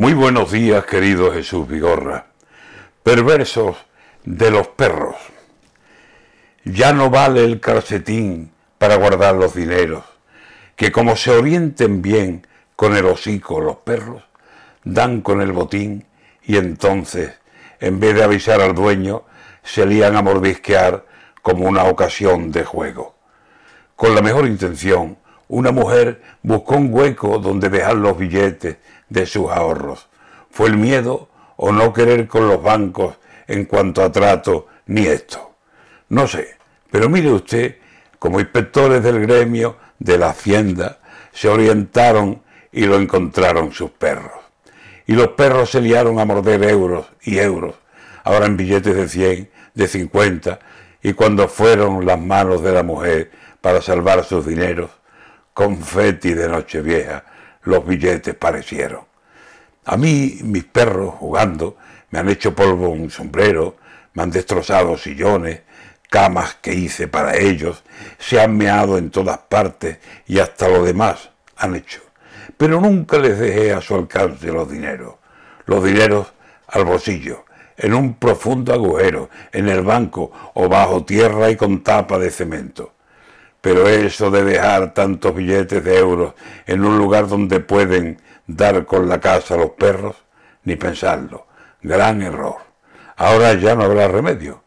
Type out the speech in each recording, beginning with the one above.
Muy buenos días, querido Jesús Vigorra. Perversos de los perros. Ya no vale el calcetín para guardar los dineros, que como se orienten bien con el hocico los perros, dan con el botín y entonces, en vez de avisar al dueño, se lían a mordisquear como una ocasión de juego. Con la mejor intención, una mujer buscó un hueco donde dejar los billetes de sus ahorros. ¿Fue el miedo o no querer con los bancos en cuanto a trato ni esto? No sé, pero mire usted, como inspectores del gremio de la hacienda, se orientaron y lo encontraron sus perros. Y los perros se liaron a morder euros y euros, ahora en billetes de 100, de 50, y cuando fueron las manos de la mujer para salvar sus dineros, confeti de Nochevieja, los billetes parecieron. A mí, mis perros, jugando, me han hecho polvo un sombrero, me han destrozado sillones, camas que hice para ellos, se han meado en todas partes y hasta lo demás han hecho. Pero nunca les dejé a su alcance los dineros. Los dineros al bolsillo, en un profundo agujero, en el banco o bajo tierra y con tapa de cemento. Pero eso de dejar tantos billetes de euros en un lugar donde pueden dar con la casa a los perros, ni pensarlo. Gran error. Ahora ya no habrá remedio.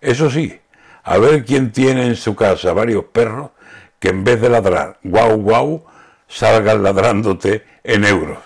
Eso sí, a ver quién tiene en su casa varios perros que en vez de ladrar guau guau, salgan ladrándote en euros.